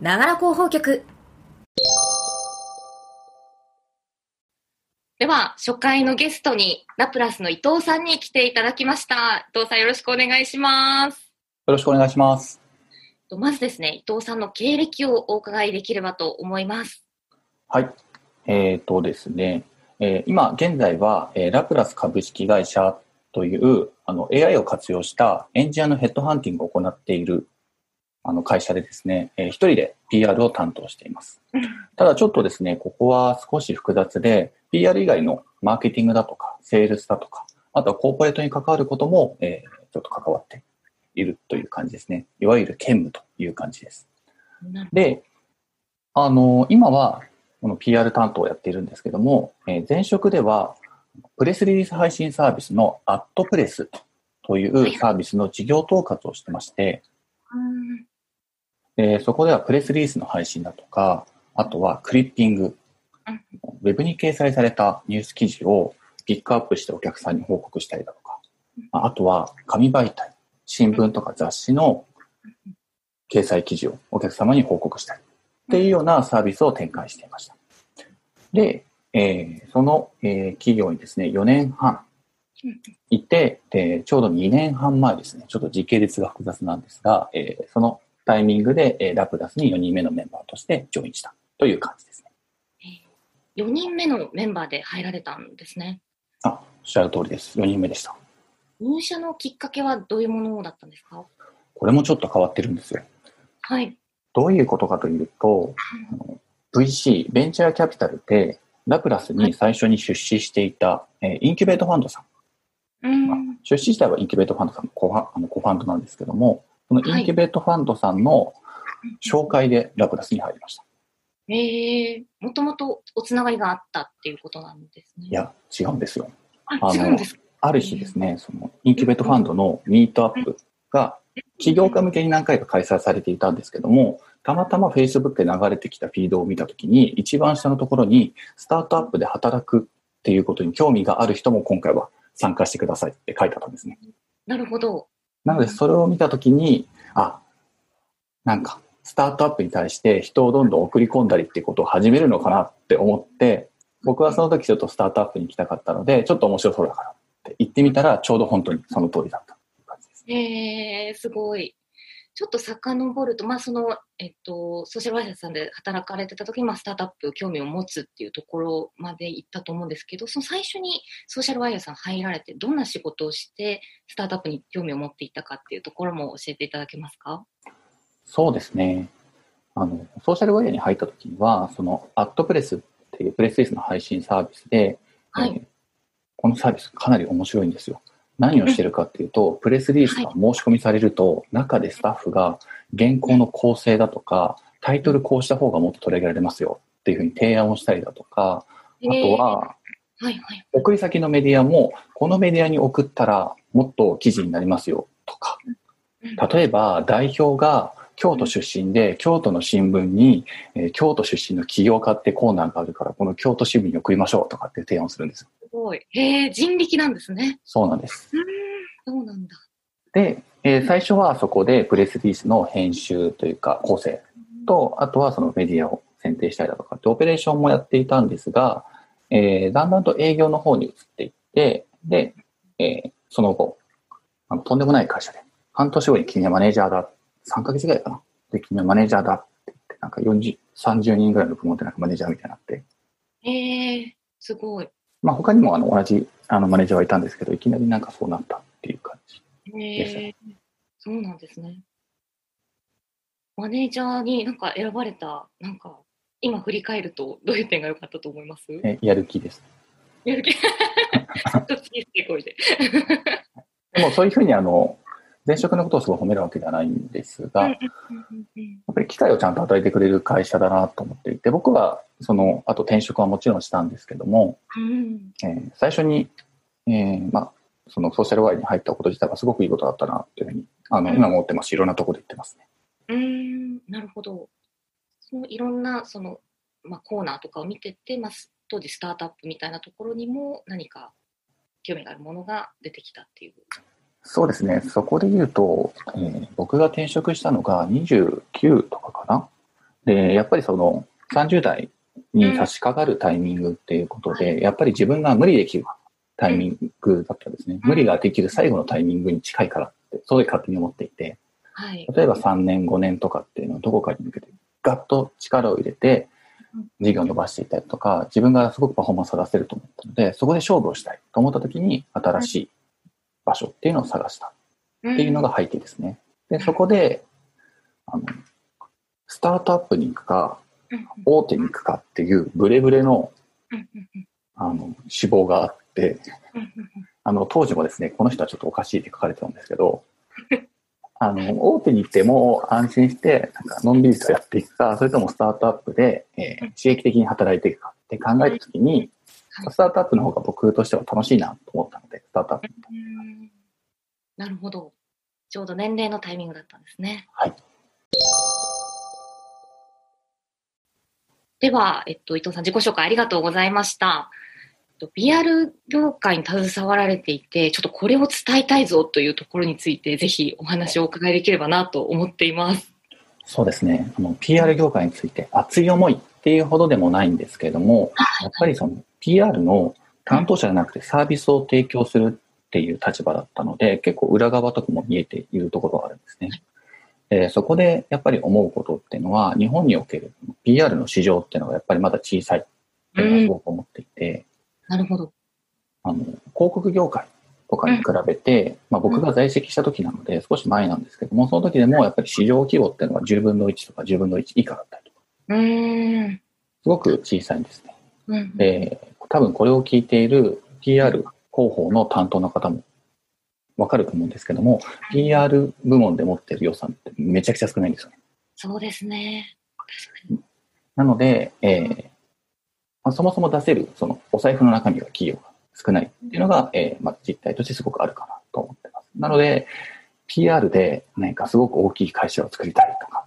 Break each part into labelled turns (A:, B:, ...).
A: ながら広報局。
B: では、初回のゲストに、ラプラスの伊藤さんに来ていただきました。伊藤さんよろしくお願いします。
C: よろしくお願いします。
B: まずですね、伊藤さんの経歴をお伺いできればと思います。
C: はい。えっ、とですね、えー今現在は、えーラプラス株式会社というあの AI を活用したエンジニアのヘッドハンティングを行っているあの会社でですね、えー一人で PR を担当しています。ただちょっとですね、ここは少し複雑で、PR 以外のマーケティングだとか、セールスだとか、あとはコーポレートに関わることも、えーちょっと関わっているという感じですね。いわゆる兼務という感じです。で、あの、今は、この PR 担当をやっているんですけども、えー前職では、プレスリリース配信サービスのアットプレスというサービスの事業統括をしてまして、
B: うん
C: えーそこではプレスリリースの配信だとか、あとはクリッピング、ウェブに掲載されたニュース記事をピックアップしてお客さんに報告したりだとか、ああとは紙媒体、新聞とか雑誌の掲載記事をお客様に報告したり。っていうようなサービスを展開していました。で、えーその、えー企業にですね、4年半いて、でちょうど2年半前ですね、ちょっと時系列が複雑なんですが、えーそのタイミングで、えーラプラスに4人目のメンバーとしてジョインしたという感じですね。
B: 4人目のメンバーで入られたんですね。
C: あ、おっしゃる通りです。4人目でした。
B: 入社のきっかけはどういうものだったんですか？
C: これもちょっと変わってるんですよ。
B: はい。
C: どういうことかというと、あの VC、ベンチャーキャピタルで、ラプラスに最初に出資していた、えーインキュベートファンドさん。
B: うん。
C: まあ出資自体はインキュベートファンドさんのコファあのコファンドなんですけども、そのインキュベートファンドさんの紹介でラプラスに入りました。
B: ええもともとおつながりがあったっていうことなんですね。
C: いや、違うんですよ。
B: あ、違うんですか？
C: ある日ですね、そのインキュベートファンドのミートアップが起業家向けに何回か開催されていたんですけども、たまたま Facebook で流れてきたフィードを見たときに、一番下のところに、スタートアップで働くっていうことに興味がある人も今回は参加してくださいって書いてあったんですね。
B: なるほど。
C: なので、それを見たときに、あ、なんか、スタートアップに対して人をどんどん送り込んだりっていうことを始めるのかなって思って、僕はその時ちょっとスタートアップに行きたかったので、ちょっと面白そうだからって言ってみたら、ちょうど本当にその通りだったっね。
B: えーすごい。ちょっと遡ると、まあ、その、えっと、ソーシャルワイヤーさんで働かれてた時に、まあ、スタートアップ興味を持つっていうところまで行ったと思うんですけど、その最初にソーシャルワイヤーさん入られて、どんな仕事をして、スタートアップに興味を持っていったかっていうところも教えていただけますか？
C: そうですね。あの、ソーシャルワイヤーに入った時には、その、アットプレスっていうプレスリリースの配信サービスで、
B: はい
C: えーこのサービスかなり面白いんですよ。何をしてるかっていうと、プレスリリースが申し込みされると、中でスタッフが原稿の構成だとか、タイトルこうした方がもっと取り上げられますよっていうふうに提案をしたりだとか、あとは、
B: えーはいはい。
C: 送り先のメディアも、このメディアに送ったらもっと記事になりますよとか、
B: うん。
C: 例えば代表が京都出身で、京都の新聞に、えー京都出身の起業家ってコーナーがあるから、この京都新聞に送りましょうとかって提案をするんですよ。
B: すごい。へえ、人力なんですね。
C: そうなんです。
B: うーん、そうなんだ。
C: で、えー最初はそこでプレスリリースの編集というか構成と、あとはそのメディアを選定したりだとかってオペレーションもやっていたんですが、えーだんだんと営業の方に移っていって、で、えーその後、あのとんでもない会社で、半年後に君はマネージャーだ。3ヶ月ぐらいかな。で、君はマネージャーだって言って、なんか40、30人ぐらいのプロモートなんかマネージャーみたいになって、
B: へえ、すごい。
C: まあ他にもあの同じあのマネージャーはいたんですけど、いきなりなんかそうなったっていう感じ。
B: へえ、そうなんですね。マネージャーになんか選ばれた、なんか、今振り返ると、どういう点が良かったと思います？
C: えやる気です。
B: やる気。ちょっと小さい声で。
C: でもそういうふうにあの、前職のことをすごい褒めるわけではないんですが、やっぱり機会をちゃんと与えてくれる会社だなと思っていて、僕はその、あと転職はもちろんしたんですけども、
B: うん
C: えー最初に、えーまあ、そのソーシャルワイに入ったこと自体はすごくいいことだったなというふうに、あの、
B: うん
C: 今も思ってますし、いろんなところで言ってますね。
B: うーん、なるほど。そのいろんなその、まあ、コーナーとかを見てて、まあ、す当時スタートアップみたいなところにも何か興味があるものが出てきたっていう。
C: そうですね。そこで言うと、えー僕が転職したのが29とかかな。で、やっぱりその30代に差し掛かるタイミングっていうことで、やっぱり自分が無理できるタイミングだったんですね。無理ができる最後のタイミングに近いからって、そういう勝手に思っていて、
B: はい、
C: 例えば3年、5年とかっていうのはどこかに向けてガッと力を入れて、事業を伸ばしていったりとか、自分がすごくパフォーマンスを出せると思ったので、そこで勝負をしたいと思った時に、新しい場所っていうのを探したっていうのが背景ですね。で、そこで、あの、スタートアップに行くか、大手に行くかっていうブレブレの、あの、志望があって、あの、当時もですね、この人はちょっとおかしいって書かれてたんですけど、あの、大手に行っても安心して、なんか、のんびりとやっていくか、それともスタートアップで、えー、刺激的に働いていくかって考えたときに、スタートアップの方が僕としては楽しいなと思ったので、スタートアップ。
B: なるほど。ちょうど年齢のタイミングだったんですね。
C: はい。
B: では、えっと、伊藤さん、自己紹介ありがとうございました。PR 業界に携わられていて、ちょっとこれを伝えたいぞというところについて、ぜひお話をお伺いできればなと思っています。
C: そうですね。あの、PR 業界について熱い思いっていうほどでもないんですけれども、やっぱりその PR の担当者じゃなくてサービスを提供するっていう立場だったので、結構裏側とかも見えているところがあるんですね。えそこでやっぱり思うことっていうのは、日本における PR の市場っていうのがやっぱりまだ小さいっていうのはすごく思っていて、
B: なるほど。
C: あの、広告業界とかに比べて、うん、まあ僕が在籍した時なので少し前なんですけども、その時でもやっぱり市場規模っていうのは10分の1とか10分の1以下だったりとか。
B: うん。
C: すごく小さいんですね。うん、で、多分これを聞いている PR 広報の担当の方もわかると思うんですけども、PR 部門で持っている予算ってめちゃくちゃ少ないんですよね。
B: そうですね。
C: なので、えー、まあ、そもそも出せる、その、お財布の中身が企業が少ないっていうのが、えー、まあ、実態としてすごくあるかなと思ってます。なので、PR で何かすごく大きい会社を作りたいとか、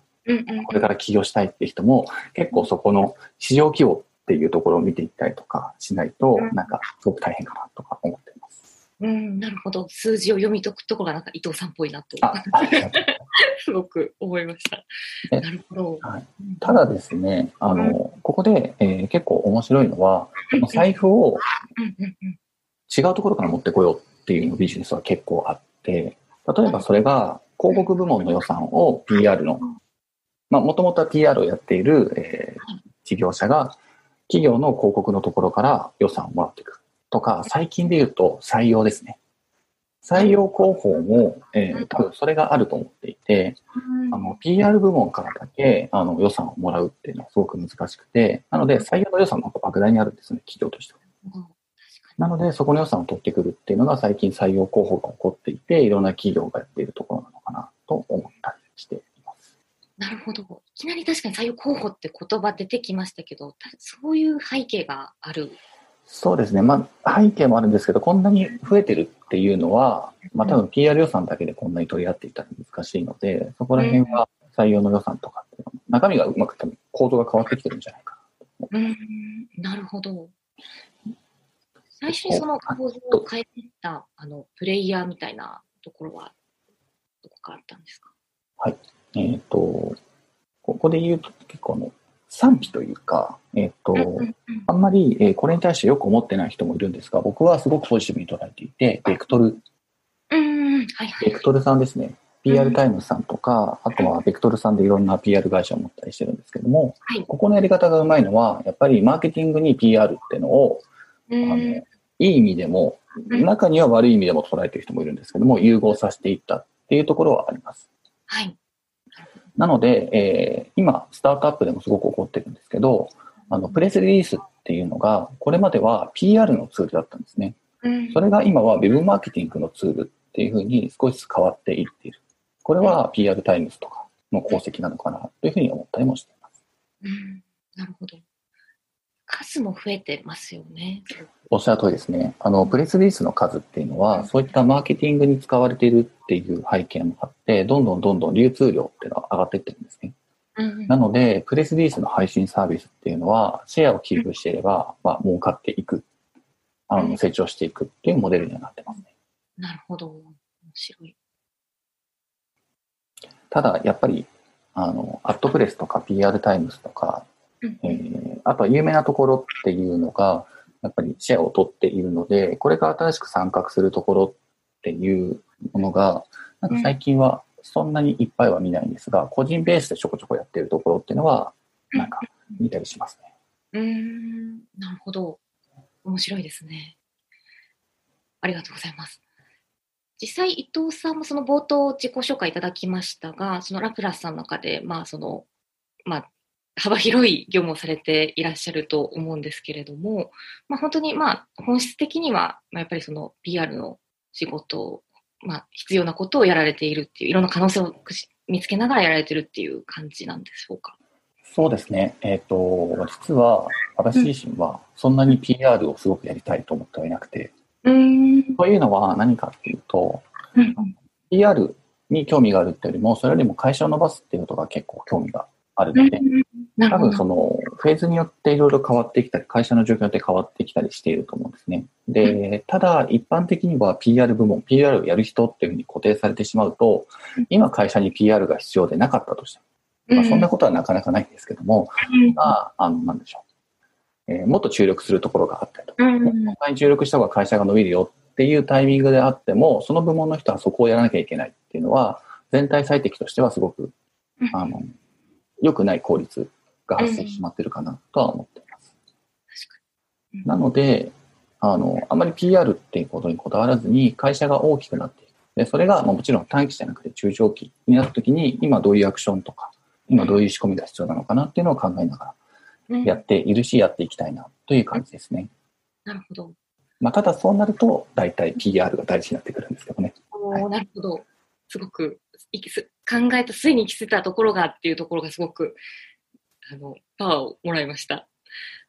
C: これから起業したいって人も、結構そこの市場規模っていうところを見ていったりとかしないと、なんかすごく大変かなとか思って。
B: うん、なるほど。数字を読み解くところがなんか伊藤さんっぽいなと。すごく思いました。なるほど。
C: はい、ただですね、あの、うん、ここで、えー、結構面白いのは、財布を違うところから持ってこようっていうビジネスは結構あって、例えばそれが広告部門の予算を PR の、まあ、もともとは PR をやっている、えー、事業者が企業の広告のところから予算をもらっていくとか、最近で言うと採用ですね。採用広報も、えー、多分それがあると思っていて、あの、PR 部門からだけ、あの、予算をもらうっていうのはすごく難しくて、なので、採用の予算の方が莫大にあるんですね、企業としては。なので、そこの予算を取ってくるっていうのが最近採用広報が起こっていて、いろんな企業がやっているところなのかなと思ったりしています。
B: なるほど。いきなり確かに採用広報って言葉出てきましたけど、そういう背景がある
C: そうですね。まあ、背景もあるんですけど、こんなに増えてるっていうのは、まあ、多分 PR 予算だけでこんなに取り合っていたら難しいので、そこら辺は採用の予算とかっていうの中身がうまく多分構造が変わってきてるんじゃないか
B: な。うん、なるほど。最初にその構造を変えていったあのプレイヤーみたいなところはどこかあったんですか？
C: はい。えっ、ー、と、ここで言うと結構あの、賛否というか、えっ、と、あんまり、えー、これに対してよく思ってない人もいるんですが、僕はすごくポジティブに捉えていて、ベクトル。ベクトルさんですね。PR タイムズさんとか、あとはベクトルさんでいろんな PR 会社を持ったりしてるんですけども、はい、ここのやり方がうまいのは、やっぱりマーケティングに PR っていうのを、あのいい意味でも、中には悪い意味でも捉えてる人もいるんですけども、融合させていったっていうところはあります。
B: はい。
C: なので、えー、今、スタートアップでもすごく起こってるんですけど、あの、プレスリリースっていうのが、これまでは PR のツールだったんですね。それが今は Web マーケティングのツールっていうふうに少しずつ変わっていっている。これは PR タイムズとかの功績なのかなというふうに思ったりもしています。
B: うん、なるほど。数も増えてますよね。
C: おっしゃる通りですね。あの、プレスリリースの数っていうのは、そういったマーケティングに使われているっていう背景もあって、どんどんどんどん流通量っていうのは上がっていってるんですね。うん、なので、プレスリリースの配信サービスっていうのは、シェアをキープしていれば、まあ、儲かっていく、あの、成長していくっていうモデルにはなってますね。
B: なるほど。面白い。
C: ただ、やっぱり、あの、@Press とか PR タイムズとか、
B: うん
C: えーあとは有名なところっていうのが、やっぱりシェアを取っているので、これから新しく参画するところっていうものが、なんか最近はそんなにいっぱいは見ないんですが、個人ベースでちょこちょこやってるところっていうのは、なんか見たりしますね。
B: うーん、なるほど。面白いですね。ありがとうございます。実際、伊藤さんもその冒頭自己紹介いただきましたが、そのラプラスさんの中で、まあ、その、まあ、幅広い業務をされていらっしゃると思うんですけれども、まあ、本当に、まあ、本質的には、まあ、やっぱりその PR の仕事を、まあ、必要なことをやられているっていう、いろんな可能性を見つけながらやられてるっていう感じなんでしょうか？
C: そうですね。えっ、と、実は私自身はそんなに PR をすごくやりたいと思ってはいなくて、
B: うーん。
C: というのは何かっていうと、
B: うん。
C: PR に興味があるっていうよりも、それよりも会社を伸ばすっていうことが結構興味があるので、多
B: なるほど。
C: 分そのフェーズによっていろいろ変わってきたり、会社の状況によって変わってきたりしていると思うんですね。で、ただ一般的には PR 部門、PR をやる人っていうふうに固定されてしまうと
B: うん、
C: 今会社に PR が必要でなかったとしても、まあ、そんなことはなかなかないんですけども、
B: うん
C: まあ、あの、なんでしょう。えーもっと注力するところがあったりとか、
B: うん
C: ここに注力した方が会社が伸びるよっていうタイミングであっても、その部門の人はそこをやらなきゃいけないっていうのは、全体最適としてはすごく、
B: うん
C: あの、良くない効率が発生してしまってるかなとは思っています。なので、あの、あまり PR っていうことにこだわらずに、会社が大きくなっていく。で、それが、まあ、もちろん短期じゃなくて中長期になった時に、今どういうアクションとか、今どういう仕込みが必要なのかなっていうのを考えながら
B: うん
C: やっているし、やっていきたいなという感じですね。
B: なるほど。
C: まあ、ただそうなると、大体 PR が大事になってくるんですけどね。
B: おーなるほど。すごくいきす考えた末に来てたところがっていうところがすごくあのパワーをもらいました。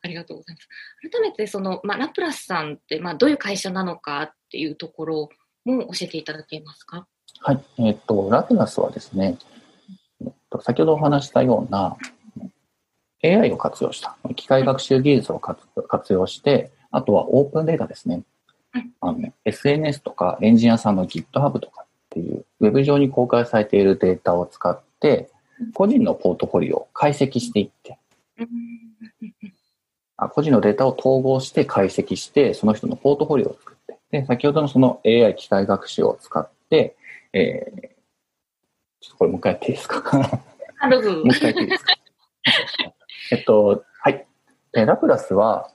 B: ありがとうございます。改めてその、まあ、ラプラスさんって、まあ、どういう会社なのかっていうところも教えていただけますか？
C: はい。えっ、と、ラプラスはですね、えっと、先ほどお話ししたような AI を活用した、機械学習技術を活活用して、あとはオープンデータですね
B: うん。
C: あのね SNS とかエンジニアさんの GitHub とかっていう、ウェブ上に公開されているデータを使って、個人のポートフォリオを解析していって、
B: うん
C: あ個人のデータを統合して解析して、その人のポートフォリオを作って、で、先ほどのその AI 機械学習を使って、えー、ちょっとこれもう一回やっていいですか？
B: あどうぞ
C: もう一回やっていいですか？えっと、はい。えーラプラスは、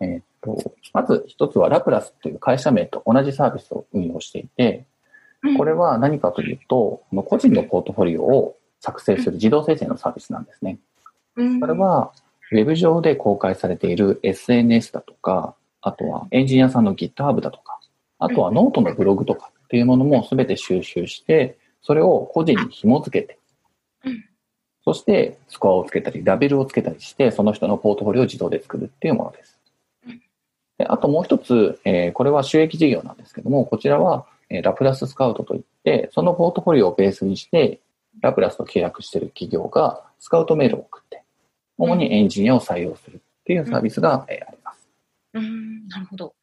C: えっと、まず一つはラプラスという会社名と同じサービスを運用していて、これは何かというと、個人のポートフォリオを作成する自動生成のサービスなんですね。
B: うん
C: それは、ウェブ上で公開されている SNS だとか、あとはエンジニアさんの GitHub だとか、あとはノートのブログとかっていうものも全て収集して、それを個人に紐付けて
B: うん、
C: そしてスコアをつけたり、ラベルをつけたりして、その人のポートフォリオを自動で作るっていうものです
B: うん。
C: であともう一つ、えーこれは収益事業なんですけども、こちらは、えー LAPRAS SCOUT といって、そのポートフォリオをベースにして、 LAPRAS と契約している企業がスカウトメールを送って、主にエンジニアを採用するっていうサービスが、えーあります。
B: うんなるほど。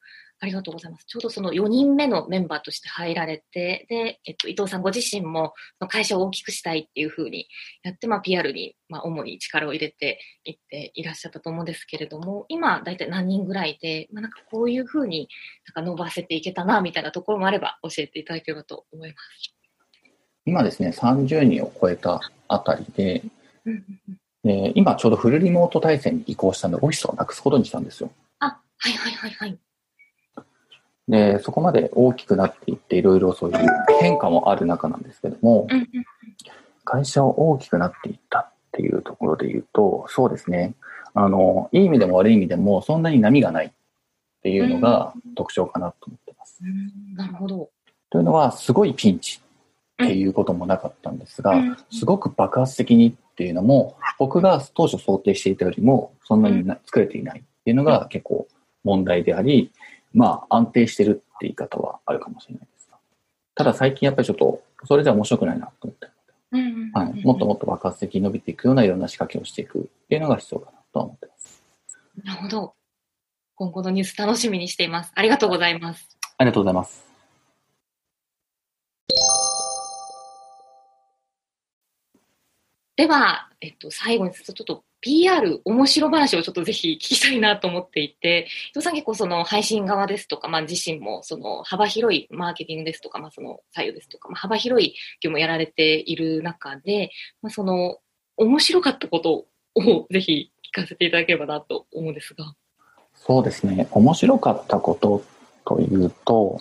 B: ありがとうございます。ちょうどその4人目のメンバーとして入られて、で、えっと、伊藤さんご自身も会社を大きくしたいっていうふうにやって、まあ、PR に、まあ、主に力を入れていっていらっしゃったと思うんですけれども、今、大体何人ぐらいで、まあ、なんかこういうふうになんか伸ばせていけたな、みたいなところもあれば教えていただければと思います。
C: 今ですね、30人を超えたあたりで、で今ちょうどフルリモート体制に移行したので、オフィスをなくすことにしたんですよ。
B: あ、はいはいはいはい。
C: で、そこまで大きくなっていって、いろいろそういう変化もある中なんですけども、会社を大きくなっていったっていうところで言うと、そうですね、あの、いい意味でも悪い意味でも、そんなに波がないっていうのが特徴かなと思ってます。
B: うんなるほど。
C: というのは、すごいピンチっていうこともなかったんですが、
B: うん
C: すごく爆発的にっていうのも、僕が当初想定していたよりも、そんなにな作れていないっていうのが結構問題であり、まあ安定してるって言い方はあるかもしれないですが。ただ最近やっぱりちょっと、それじゃ面白くないなと思って、
B: うんうんうんうん
C: はい、もっともっと爆発的に伸びていくようないろんな仕掛けをしていくっていうのが必要かなとは思ってます。
B: なるほど。今後のニュース楽しみにしています。ありがとうございます。
C: ありがとうございます。
B: では、えっと、最後にちょっと PR 面白話をちょっとぜひ聞きたいなと思っていて、伊藤さん結構その配信側ですとか、まあ自身もその幅広いマーケティングですとか、まあその採用ですとか、まあ幅広い業務をやられている中で、まあその面白かったことをぜひ聞かせていただければなと思うんですが。
C: そうですね。面白かったことというと、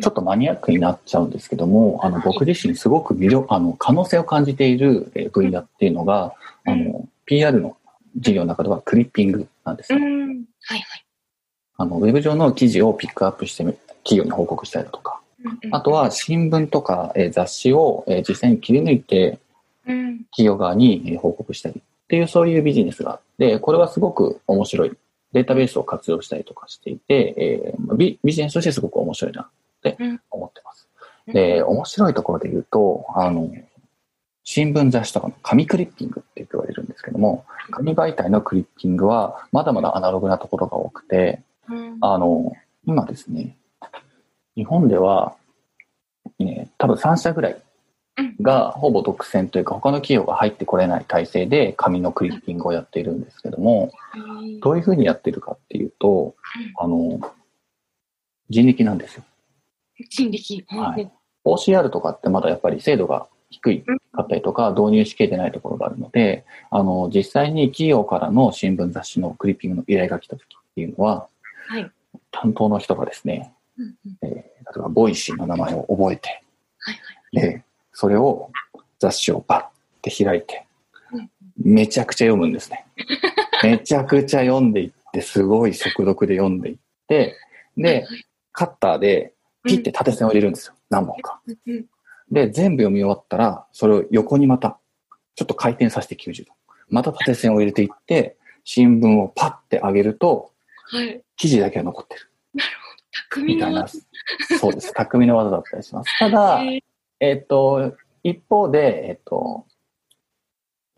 C: ちょっとマニアックになっちゃうんですけども、あの、僕自身すごく魅力、あの、可能性を感じている分野っていうのが、あの、PR の事業の中ではクリッピングなんですね。
B: はいはい。
C: あの、ウェブ上の記事をピックアップして企業に報告したりだとか、あとは新聞とか、え雑誌を、え実際に切り抜いて、企業側に、え報告したりっていうそういうビジネスがあって、これはすごく面白い。データベースを活用したりとかしていて、えー、ビビジネスとしてすごく面白いなって思ってます。で、面白いところで言うと、あの、新聞雑誌とかの紙クリッピングって言われるんですけども、紙媒体のクリッピングはまだまだアナログなところが多くて、あの、今ですね、日本では、ね、多分3社ぐらいがほぼ独占というか他の企業が入ってこれない体制で紙のクリッピングをやっているんですけども、どういうふうにやってるかっていうと、あの、人力なんですよ。
B: 人力。
C: はい。OCR とかってまだやっぱり精度が低いかったりとか、導入しきれてないところがあるので、あの、実際に企業からの新聞雑誌のクリッピングの依頼が来た時っていうのは、はい、担当の人がですね、うんうん、えー、例えば Voicy の名前を覚えて、はいはい、で、それを雑誌をパッて開いて、めちゃくちゃ読むんですね。めちゃくちゃ読んでいって、すごい速読で読んでいって、で、カッターでピッて縦線を入れるんですよ。何本か。で、全部読み終わったら、それを横にまた、ちょっと回転させて90度。また縦線を入れていって、新聞をパッて上げると、はい、記事だけが残ってる。
B: なるほど。匠の技。
C: そうです。匠の技だったりします。ただ、えっ、と、一方で、えっ、と、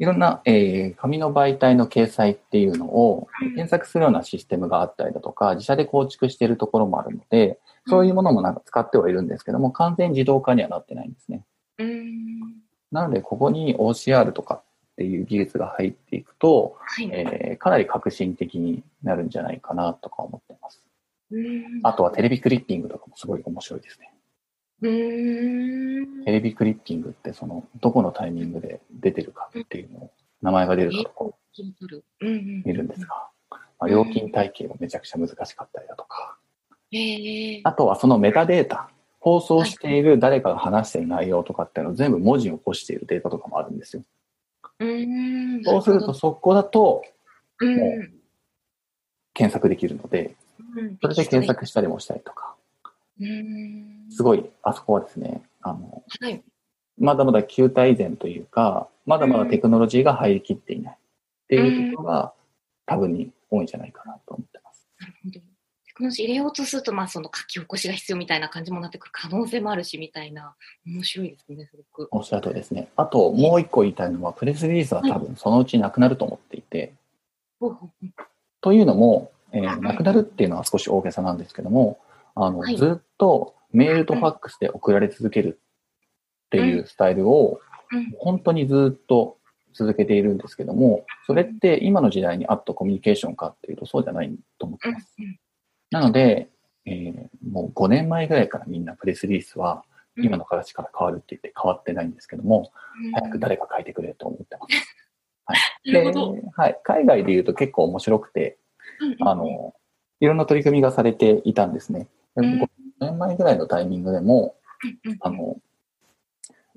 C: いろんな、えー、紙の媒体の掲載っていうのを検索するようなシステムがあったりだとか、自社で構築しているところもあるので、そういうものもなんか使ってはいるんですけども、完全自動化にはなってないんですね。なので、ここに OCR とかっていう技術が入っていくと、はい、えー、かなり革新的になるんじゃないかなとか思ってます。あとはテレビクリッピングとかもすごい面白いですね。テレビクリッピングってそのどこのタイミングで出てるかっていうのを名前が出るかとこう見るんですが、まあ、料金体系もめちゃくちゃ難しかったりだとか、あとはそのメタデータ、放送している誰かが話している内容とかっていうのを全部文字を起こしているデータとかもあるんですよ。そうするとそこだと、もう検索できるので、それで検索したりもしたりとか、すごい、あそこはですね、あの、はい、まだまだ旧体以前というか、まだまだテクノロジーが入りきっていないっていうところが多分に多いんじゃないかなと思ってます。なるほど。
B: テクノロジー入れようとすると、まあ、その書き起こしが必要みたいな感じもなってくる可能性もあるし、みたいな、面白いですね、すごく。
C: おっしゃるとりですね。あと、もう一個言いたいのは、プレスリリースは多分そのうちなくなると思っていて、はい、というのも、えー、なくなるっていうのは少し大げさなんですけども、あの、はい、ずっとメールとファックスで送られ続けるっていうスタイルを、本当にずっと続けているんですけども、それって今の時代に合ったコミュニケーションかっていうとそうじゃないと思ってます。なので、えー、もう5年前ぐらいからみんなプレスリリースは今の形から変わるって言って変わってないんですけども、早く誰か書いてくれと思ってます。はい。で、はい。海外で言うと結構面白くて、あの、いろんな取り組みがされていたんですね。5年前ぐらいのタイミングでも、あの、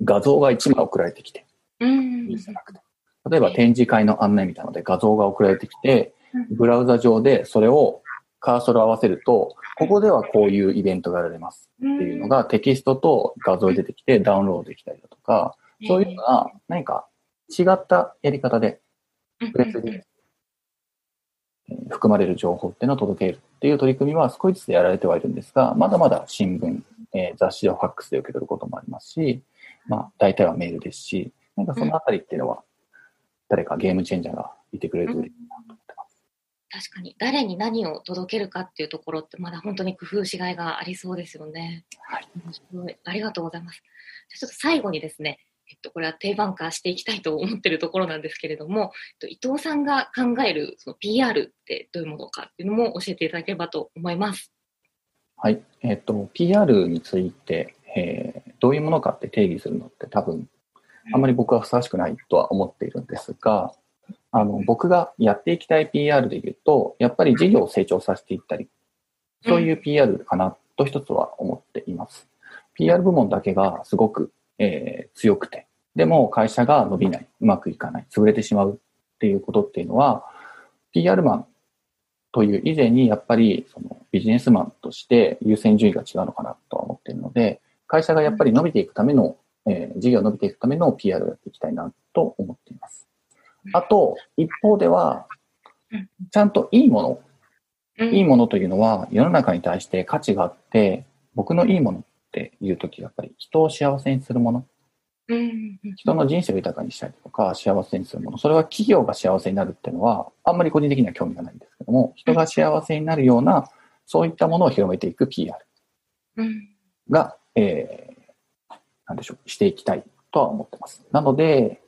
C: 画像が1枚送られてきて、じゃなくて、例えば展示会の案内みたいなので画像が送られてきて、ブラウザ上でそれをカーソル合わせると、ここではこういうイベントがやられますっていうのがテキストと画像で出てきてダウンロードできたりだとか、そういうのが何か違ったやり方でプレスに含まれる情報っていうのを届けるっていう取り組みは少しずつやられてはいるんですが、まだまだ新聞、えー、雑誌でファックスで受け取ることもありますし、まあ大体はメールですし、なんかそのあたりっていうのは誰かゲームチェンジャーがいてくれると嬉しいなと
B: 確かに誰に何を届けるかっていうところってまだ本当に工夫しがいがありそうですよね。はい。面白い。ありがとうございます。じゃちょっと最後にですね、えっっと、これは定番化していきたいと思ってるところなんですけれども、えっと、伊藤さんが考えるその PR ってどういうものかっていうのも教えていただければと思います。
C: はい。えっ、と、PR について、えーどういうものかって定義するのって多分、あんまり僕はふさわしくないとは思っているんですが、あの、僕がやっていきたい PR で言うと、やっぱり事業を成長させていったり、そういう PR かなと一つは思っています。PR 部門だけがすごく、えー強くて、でも会社が伸びない、うまくいかない、潰れてしまうっていうことっていうのは、PR マンという以前にやっぱりそのビジネスマンとして優先順位が違うのかなとは思っているので、会社がやっぱり伸びていくための、えー事業が伸びていくための PR をやっていきたいなと思っています。あと、一方では
B: うん、
C: ちゃんといいもの、
B: うん。
C: いいものというのは世の中に対して価値があって、僕のいいものっていうときやっぱり人を幸せにするもの、
B: うん。
C: 人の人生を豊かにしたりとか幸せにするもの、それは企業が幸せになるっていうのはあんまり個人的には興味がないんですけども、人が幸せになるようなそういったものを広めていく PR
B: うん。
C: が、えー、なんでしょう、していきたいとは思ってます。なので、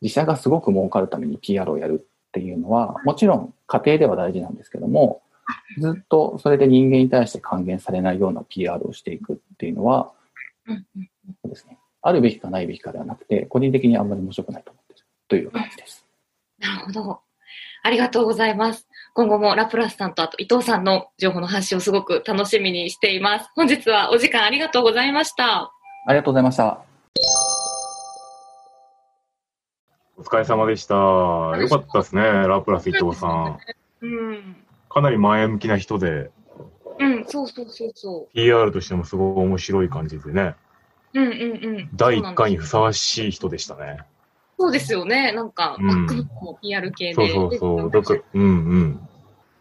C: 自社がすごく儲かるために PR をやるっていうのは、もちろん家庭では大事なんですけども、ずっとそれで人間に対して還元されないような PR をしていくっていうのは、そうですね、あるべきかないべきかではなくて、個人的にあんまり面白くないと思ってるという感じです。
B: なるほど。ありがとうございます。今後もラプラスさんとあと伊藤さんの情報の発信をすごく楽しみにしています。本日はお時間ありがとうございました。
C: ありがとうございました。
A: お疲れ様でした。よかったですね、ラプラス伊藤さん。
B: うん。
A: かなり前向きな人で、
B: うん、そうそうそうそ
A: PR としてもすごい面白い感じでね、
B: う。うんうんうん。
A: 第1回にふさ
B: わ
A: わしい人でしたね。
B: そうですよね。なんか、
A: うん
B: バックも PR 系で。
A: そうそうそう。だから、うんうん。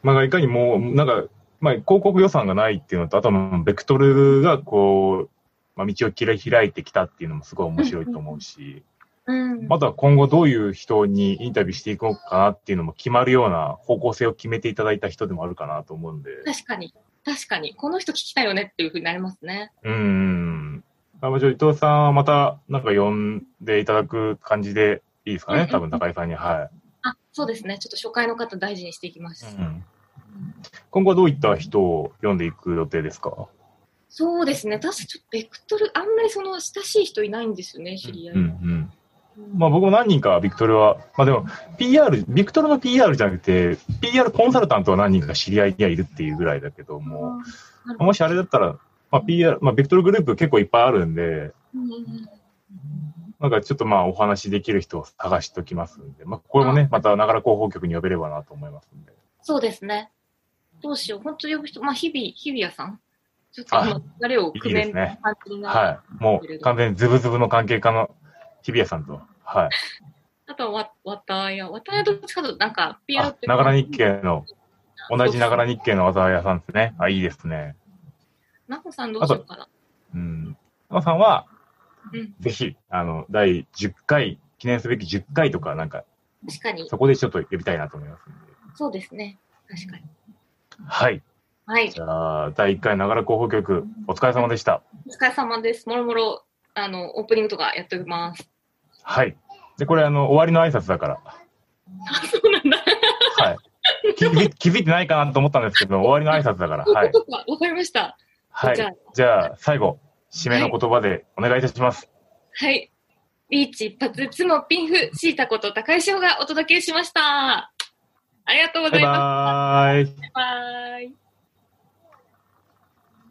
A: まあ、いかにもう、なんか、まあ、広告予算がないっていうのと、あとは、ベクトルがこう、まあ、道を切り開いてきたっていうのもすごい面白いと思うし、
B: うん。
A: あとは今後どういう人にインタビューしていこうかなっていうのも決まるような方向性を決めていただいた人でもあるかなと思うんで。
B: 確かに。確かに。この人聞きたいよねっていうふうになりますね。
A: うんうん。あもちろん伊藤さんはまたなんか呼んでいただく感じでいいですかね？多分高井さんに。は
B: あ、そうですね。ちょっと初回の方大事にしていきます。
A: い。うん。今後はどういった人を読んでいく予定ですか？
B: そうですね。確かちょっとベクトル、あんまりその親しい人いないんですよね、知り合い。
A: うんうん。まあ僕も何人かビクトルは、まあでも PR、ビクトルの PR じゃなくて、PR コンサルタントは何人か知り合いにはいるっていうぐらいだけども、もしあれだったら、まあ PR、まあビクトルグループ結構いっぱいあるんで、なんかちょっとまあお話できる人を探しておきますんで、まあこれもね、またながら広報局に呼べればなと思いますんで。
B: そうですね。どうしよう。本当呼ぶ人、まあ、日々、日比谷さんちょっとあの、誰を組め感じになる。
A: はい。もう完全にズブズブの関係家の日比谷さんと、はい。
B: あとは、わ、わたや、わたやどっちかとなんか、ピアノっ
A: あ
B: て。、
A: ながら日経の、同じながら日経の技屋さんですね。あ、いいですね。
B: なほさんどうしようかな。
A: うん。山さんは、
B: うん
A: ぜひ、あの、第10回、記念すべき10回とか、なんか、
B: 確かに。
A: そこでちょっと呼びたいなと思います。
B: そうですね。確かに。
A: はい。
B: はい
A: じ。ゃあ、第1回ながら広報局、お疲れ様でした。
B: お疲れ様です。もろもろ、あの、オープニングとかやっております。
A: はい。で、これ、あの、終わりの挨拶だから。
B: あ、そうなんだ。
A: はい。気づい気づいてないかなと思ったんですけど、終わりの挨拶だから。はい。
B: わかりました。
A: はい
B: じゃあ。
A: じゃあ、最後、締めの言葉でお願いいたします。
B: はい。ビーチ一発、つもピンフ、シータこと高井翔がお届けしました。ありがとうございます。
A: バーイ。
B: バイバイ